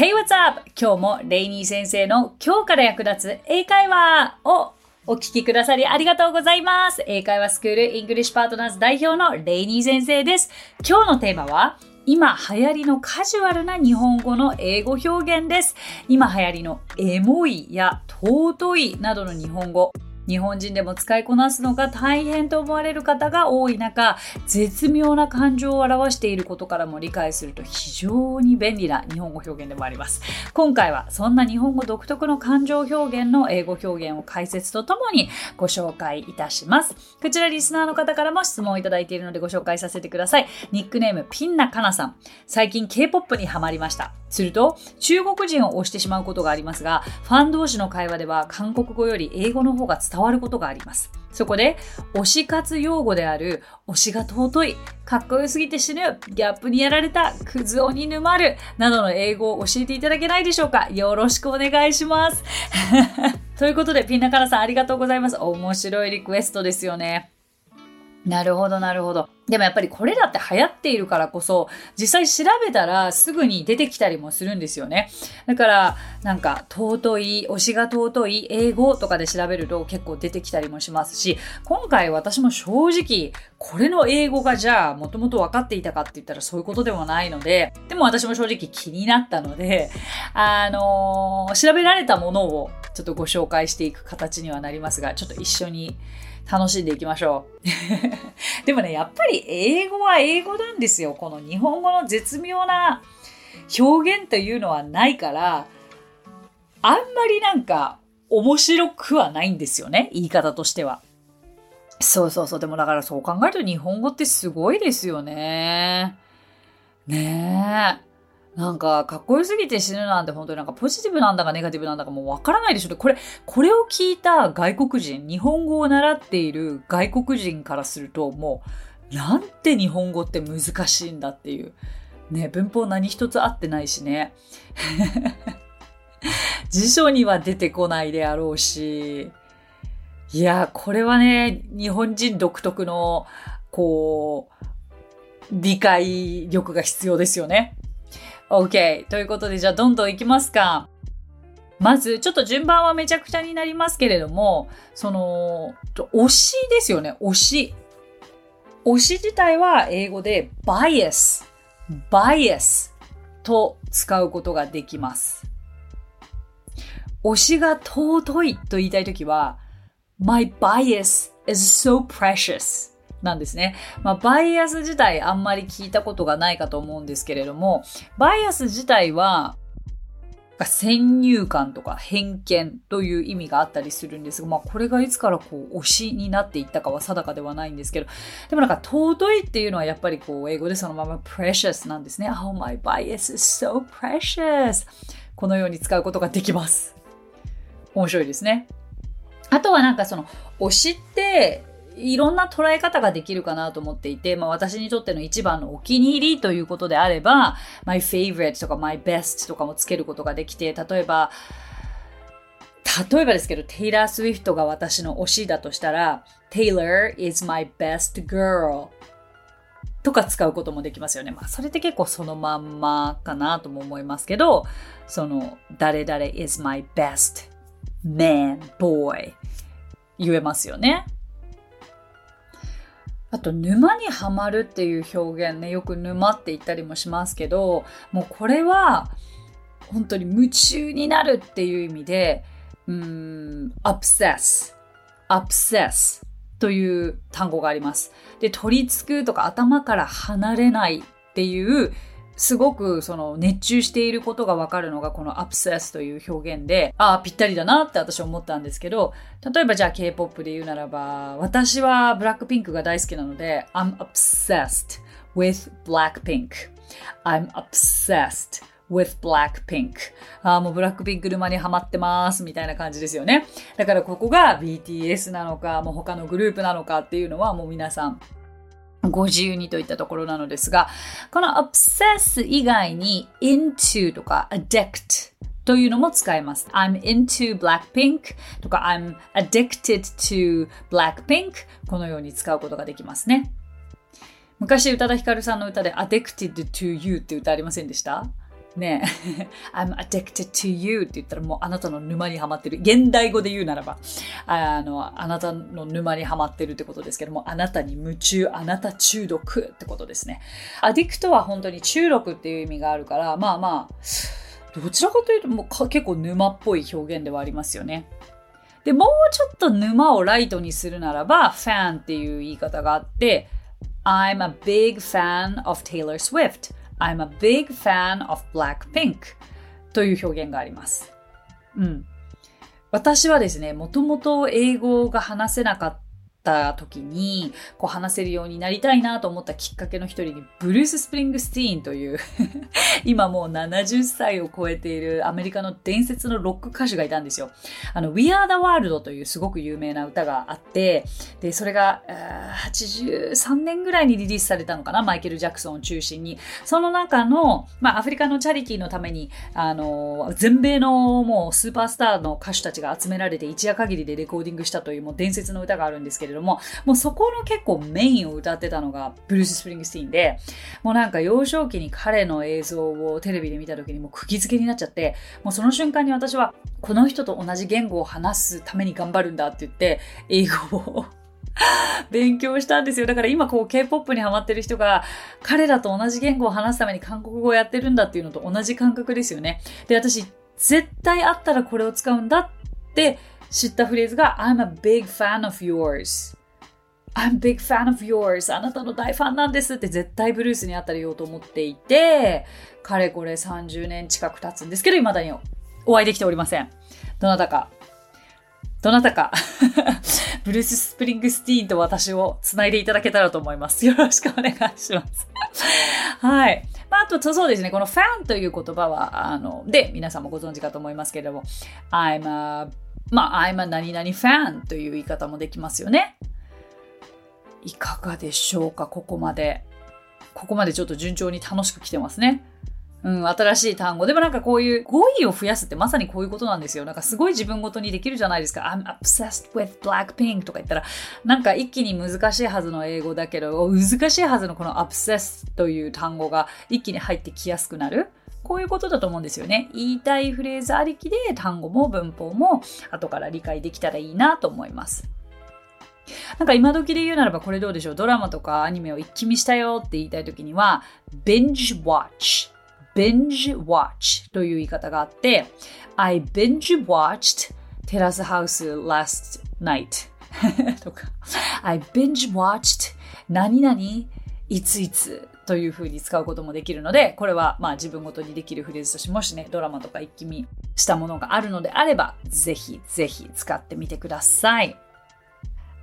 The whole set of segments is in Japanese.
Hey, what's up? 今日もレイニー先生の今日から役立つ英会話をお聞きくださりありがとうございます。英会話スクールイングリッシュパートナーズ代表のレイニー先生です。今日のテーマは今流行りのカジュアルな日本語の英語表現です。今流行りのエモいや尊いなどの日本語。日本人でも使いこなすのが大変と思われる方が多い中、絶妙な感情を表していることからも理解すると非常に便利な日本語表現でもあります。今回はそんな日本語独特の感情表現の英語表現を解説とともにご紹介いたします。こちらリスナーの方からも質問をいただいているのでご紹介させてください。ニックネームピンナカナさん。最近 K-POP にハマりました。すると中国人を押してしまうことがありますが、ファン同士の会話では韓国語より英語の方が伝わることがあります。そこで、推し活用語である、推しが尊い、かっこよすぎて死ぬ、ギャップにやられた、クズ男に沼る、などの英語を教えていただけないでしょうかよろしくお願いします。ということで、ピンナカラさんありがとうございます。面白いリクエストですよね。なるほど、なるほど。でもやっぱりこれだって流行っているからこそ、実際調べたらすぐに出てきたりもするんですよね。だから、なんか、尊い、推しが尊い、英語とかで調べると結構出てきたりもしますし、今回私も正直、これの英語がじゃあ、もともと分かっていたかって言ったらそういうことでもないので、でも私も正直気になったので、あのー調べられたものをちょっとご紹介していく形にはなりますが、ちょっと一緒に楽しんでいきましょう。でもね、やっぱり英語は英語なんですよ。この日本語の絶妙な表現というのはないから、あんまりなんか面白くはないんですよね。言い方としては。そうそうそう。でもだからそう考えると日本語ってすごいですよね。ねえ。なんか、かっこよすぎて死ぬなんて本当になんかポジティブなんだかネガティブなんだかもうわからないでしょ。これ、これを聞いた外国人、日本語を習っている外国人からするともう、なんて日本語って難しいんだっていう。ね、文法何一つ合ってないしね。辞書には出てこないであろうし。いや、これはね、日本人独特の、こう、理解力が必要ですよね。OK。ということで、じゃあどんどん行きますか。まず、ちょっと順番はめちゃくちゃになりますけれども、その、推しですよね。推し。推し自体は英語で bias。bias と使うことができます。推しが尊いと言いたいときは、my bias is so precious なんですね。まあ、バイアス自体あんまり聞いたことがないかと思うんですけれども、バイアス自体は、先入観とか偏見という意味があったりするんですが、まあこれがいつからこう推しになっていったかは定かではないんですけど、でもなんか尊いっていうのはやっぱりこう英語でそのまま precious なんですね。Oh my bias is so precious このように使うことができます。面白いですね。あとはなんかその推しっていろんな捉え方ができるかなと思っていて、まあ私にとっての一番のお気に入りということであれば、my favorite とか my best とかもつけることができて、例えば、例えばですけど、テイラー・スウィフトが私の推しだとしたら、Taylor is my best girl とか使うこともできますよね。まあそれって結構そのまんまかなとも思いますけど、その、誰々 is my best man, boy 言えますよね。あと、沼にはまるっていう表現ね、よく沼って言ったりもしますけど、もうこれは、本当に夢中になるっていう意味で、うーん、obsess, obsess という単語があります。で、取り付くとか頭から離れないっていう、すごくその熱中していることがわかるのがこの obsess という表現で、ああ、ぴったりだなって私思ったんですけど、例えばじゃあ K-POP で言うならば、私はブラックピンクが大好きなので、I'm obsessed with Blackpink. I'm obsessed with Blackpink. ああ、もうブラックピンク沼にハマってますみたいな感じですよね。だからここが BTS なのか、もう他のグループなのかっていうのはもう皆さんご自由にといったところなのですが、この obsess 以外に into とか addict というのも使えます。I'm into Blackpink とか I'm addicted to Blackpink このように使うことができますね。昔宇多田ヒカルさんの歌で addicted to you って歌ありませんでした？ね I'm addicted to you って言ったらもうあなたの沼にはまってる。現代語で言うならば、あの、あなたの沼にはまってるってことですけども、あなたに夢中、あなた中毒ってことですね。アディクトは本当に中毒っていう意味があるから、まあまあ、どちらかというともう結構沼っぽい表現ではありますよね。で、もうちょっと沼をライトにするならば、ファンっていう言い方があって、I'm a big fan of Taylor Swift. I'm a big fan of Blackpink という表現があります。うん。私はですね、もともと英語が話せなかった時に、こう話せるようになりたいなと思ったきっかけの一人に、ブルース・スプリングスティーンという 今もう70歳を超えているアメリカの伝説のロック歌手がいたんですよ。あの、We Are the World というすごく有名な歌があって、で、それが、83年ぐらいにリリースされたのかな、マイケル・ジャクソンを中心に。その中の、まあ、アフリカのチャリティーのために、あの、全米のもうスーパースターの歌手たちが集められて一夜限りでレコーディングしたというもう伝説の歌があるんですけどれども、もうそこの結構メインを歌ってたのがブルース・スプリングスティーンで、もうなんか幼少期に彼の映像をテレビで見た時にもう釘付けになっちゃって、もうその瞬間に私はこの人と同じ言語を話すために頑張るんだって言って、英語を 勉強したんですよ。だから今こう K-POP にハマってる人が彼らと同じ言語を話すために韓国語をやってるんだっていうのと同じ感覚ですよね。で、私絶対あったらこれを使うんだって知ったフレーズが I'm a big fan of yours I'm big fan of yours あなたの大ファンなんですって絶対ブルースにあったら言おうと思っていて、かれこれ30年近く経つんですけど、未だにお会いできておりません。どなたか、どなたか ブルース・スプリングスティーンと私を繋いでいただけたらと思います。よろしくお願いします。はい。まあ、あと、そうですね、このファンという言葉は、あの、で、皆さんもご存知かと思いますけれども、I'm a まあ、I'm a 何々ファンという言い方もできますよね。いかがでしょうか？ここまで。ここまでちょっと順調に楽しく来てますね。うん、新しい単語。でもなんかこういう語彙を増やすってまさにこういうことなんですよ。なんかすごい自分ごとにできるじゃないですか。I'm obsessed with Blackpink とか言ったら、なんか一気に難しいはずの英語だけど、難しいはずのこの obsessed という単語が一気に入ってきやすくなる。こういうことだと思うんですよね。言いたいフレーズありきで単語も文法も後から理解できたらいいなと思います。なんか今時で言うならばこれどうでしょう？ドラマとかアニメを一気見したよって言いたいときには binge watch binge watch という言い方があって I binge watched Terrace House last night とか I binge watched 何々いついつというふうに使うこともできるので、これはまあ自分ごとにできるフレーズとして、もしね、ドラマとか一気見したものがあるのであれば、ぜひぜひ使ってみてください。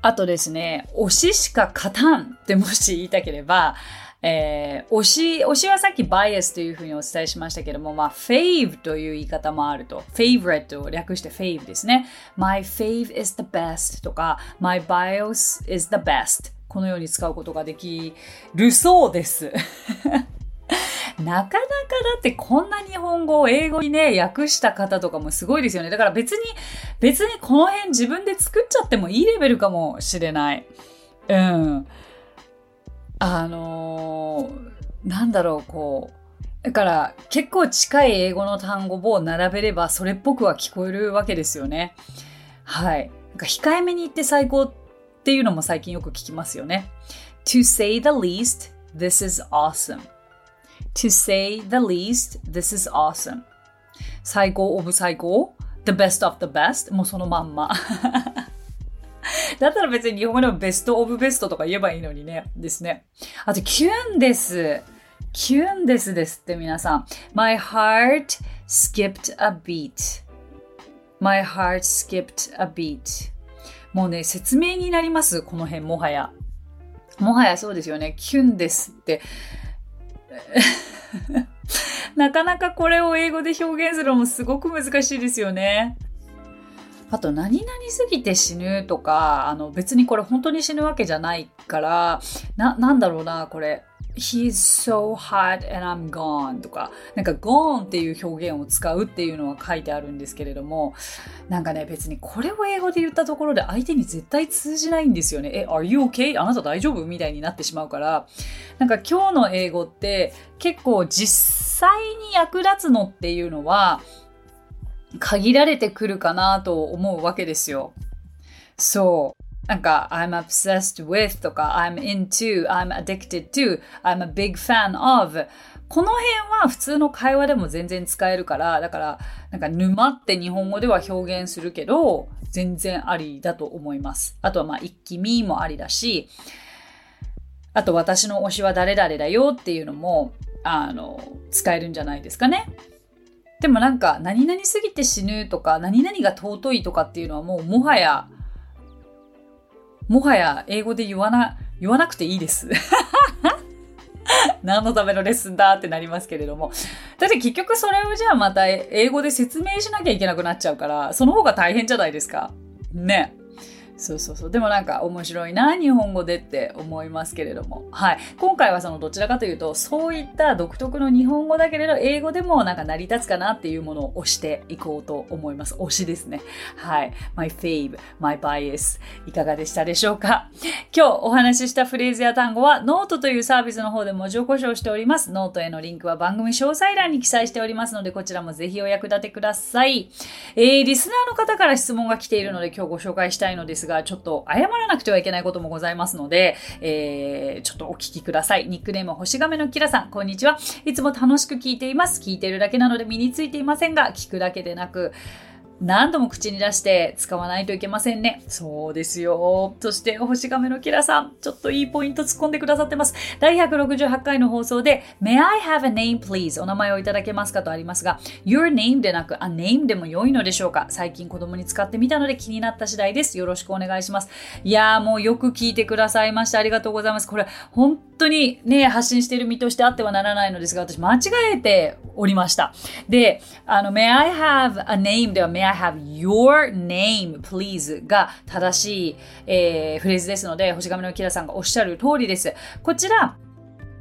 あとですね、推ししか勝たんってもし言いたければ、えー、推し、推しはさっきバイアスというふうにお伝えしましたけども、まあ、fave という言い方もあると。favorite を略して fave ですね。my fave is the best とか、my bios is the best このように使うことができるそうです。なかなかだってこんな日本語を英語にね、訳した方とかもすごいですよね。だから別に、別にこの辺自分で作っちゃってもいいレベルかもしれない。うん。あのー、なんだろう、こう。だから結構近い英語の単語を並べればそれっぽくは聞こえるわけですよね。はい。なんか控えめに言って最高っていうのも最近よく聞きますよね。To say the least, this is awesome. To say the least, this is awesome. 最高オブ最高 ?The best of the best? もうそのまんま。だったら別に日本語でもベストオブベストとか言えばいいのにね。ですね。あと、キュンです。キュンですですって皆さん。My heart skipped a beat. My heart skipped a beat. もうね、説明になります。この辺、もはや。もはやそうですよね。キュンですって。なかなかこれを英語で表現するのもすごく難しいですよね。あと、何々すぎて死ぬとか、あの別にこれ本当に死ぬわけじゃないから、な、なんだろうな、これ。He's so hot and I'm gone とか、なんか gone っていう表現を使うっていうのは書いてあるんですけれども、なんかね、別にこれを英語で言ったところで相手に絶対通じないんですよね。え、are you okay? あなた大丈夫みたいになってしまうから、なんか今日の英語って結構実際に役立つのっていうのは限られてくるかなと思うわけですよ。そう。なんか、I'm obsessed with とか、I'm into, I'm addicted to, I'm a big fan of この辺は普通の会話でも全然使えるから、だから、なんか沼って日本語では表現するけど、全然ありだと思います。あとはまあ、一気見もありだし、あと私の推しは誰々だよっていうのも、あの、使えるんじゃないですかね。でもなんか、何々すぎて死ぬとか、何々が尊いとかっていうのはもうもはや、もはや英語で言わな、言わなくていいです。何のためのレッスンだってなりますけれども。だって結局それをじゃあまた英語で説明しなきゃいけなくなっちゃうから、その方が大変じゃないですか。ね。そうそうそう。でもなんか面白いな、日本語でって思いますけれども。はい。今回はそのどちらかというと、そういった独特の日本語だけれど、英語でもなんか成り立つかなっていうものを押していこうと思います。推しですね。はい。my fave, my bias. いかがでしたでしょうか？今日お話ししたフレーズや単語は、ノートというサービスの方で文字起こしをしております。ノートへのリンクは番組詳細欄に記載しておりますので、こちらもぜひお役立てください。えー、リスナーの方から質問が来ているので、今日ご紹介したいのですが、がちょっと謝らなくてはいけないこともございますので、えー、ちょっとお聞きください。ニックネーム星亀のキラさん、こんにちは。いつも楽しく聞いています。聞いてるだけなので身についていませんが、聞くだけでなく、何度も口に出して使わないといけませんね。そうですよ。そして、星亀のキラさん、ちょっといいポイント突っ込んでくださってます。第168回の放送で、May I have a name please? お名前をいただけますかとありますが、Your name でなく、a name でも良いのでしょうか？最近子供に使ってみたので気になった次第です。よろしくお願いします。いやーもうよく聞いてくださいました。ありがとうございます。これ、本当にね、発信している身としてあってはならないのですが、私間違えておりました。で、あの、May I have a name では May I have your name please が正しい、えー、フレーズですので、星亀のキラさんがおっしゃる通りです。こちら、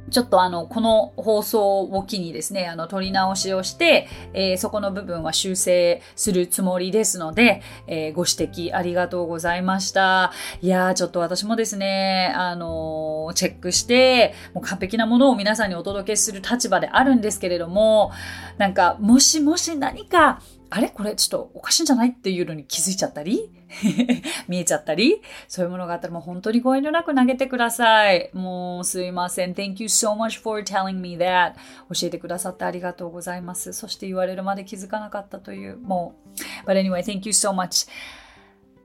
ちょっとあの、この放送を機にですね、あの、取り直しをして、えー、そこの部分は修正するつもりですので、えー、ご指摘ありがとうございました。いやー、ちょっと私もですね、あのー、チェックして、もう完璧なものを皆さんにお届けする立場であるんですけれども、なんか、もしもし何か、あれ？これちょっとおかしいんじゃない？っていうのに気づいちゃったり？見えちゃったり？そういうものがあったらもう本当にご遠慮なく投げてください。もうすいません。Thank you so much for telling me that. 教えてくださってありがとうございます。そして言われるまで気づかなかったという、もう。But anyway, thank you so much.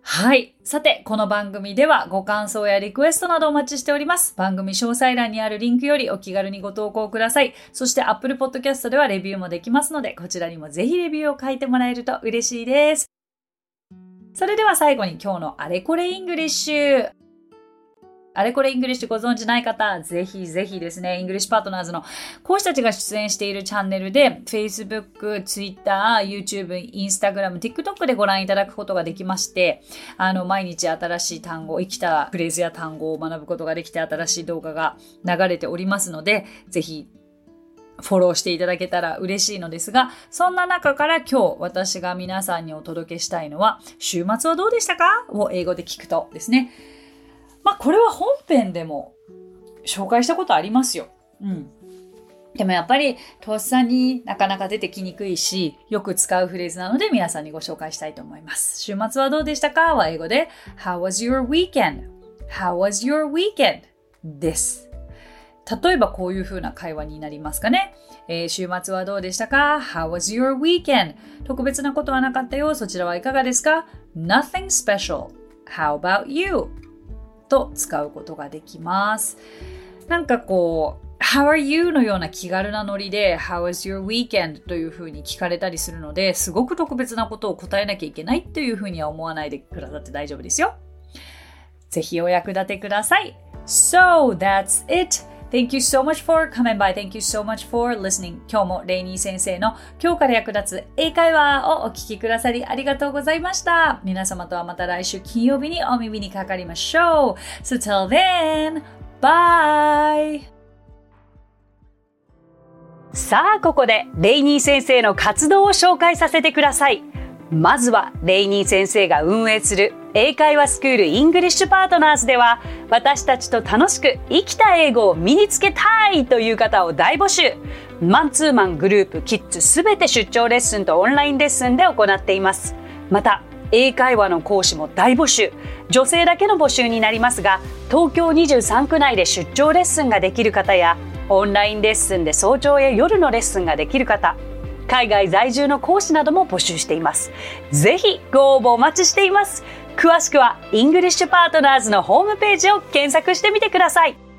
はい。さて、この番組ではご感想やリクエストなどお待ちしております。番組詳細欄にあるリンクよりお気軽にご投稿ください。そして Apple Podcast ではレビューもできますので、こちらにもぜひレビューを書いてもらえると嬉しいです。それでは最後に今日のあれこれイングリッシュ。あれこれイングリッシュご存知ない方、ぜひぜひですね、イングリッシュパートナーズの講師たちが出演しているチャンネルで、Facebook、Twitter、YouTube、Instagram、TikTok でご覧いただくことができまして、あの、毎日新しい単語、生きたフレーズや単語を学ぶことができて、新しい動画が流れておりますので、ぜひフォローしていただけたら嬉しいのですが、そんな中から今日私が皆さんにお届けしたいのは、週末はどうでしたか？を英語で聞くとですね。まあこれは本編でも紹介したことありますよ。うん。でもやっぱりとっさになかなか出てきにくいし、よく使うフレーズなので皆さんにご紹介したいと思います。週末はどうでしたか？は英語で How was your weekend?How was your weekend? です。例えばこういう風な会話になりますかね。えー、週末はどうでしたか ?How was your weekend? 特別なことはなかったよ。そちらはいかがですか ?Nothing special. How about you? と使うことができます。なんかこう、How are you? のような気軽なノリで How was your weekend? というふうに聞かれたりするのですごく特別なことを答えなきゃいけないというふうには思わないでくださって大丈夫ですよ。ぜひお役立てください。So that's it! Thank you so much for coming by. Thank you so much for listening. 今日もレイニー先生の今日から役立つ英会話をお聞きくださりありがとうございました。皆様とはまた来週金曜日にお耳にかかりましょう。So till then, bye! さあ、ここでレイニー先生の活動を紹介させてください。まずは、レイニー先生が運営する英会話スクールイングリッシュパートナーズでは、私たちと楽しく生きた英語を身につけたいという方を大募集。マンツーマングループ、キッズすべて出張レッスンとオンラインレッスンで行っています。また、英会話の講師も大募集。女性だけの募集になりますが、東京23区内で出張レッスンができる方や、オンラインレッスンで早朝や夜のレッスンができる方、海外在住の講師なども募集しています。ぜひご応募お待ちしています。詳しくはイングリッシュパートナーズのホームページを検索してみてください。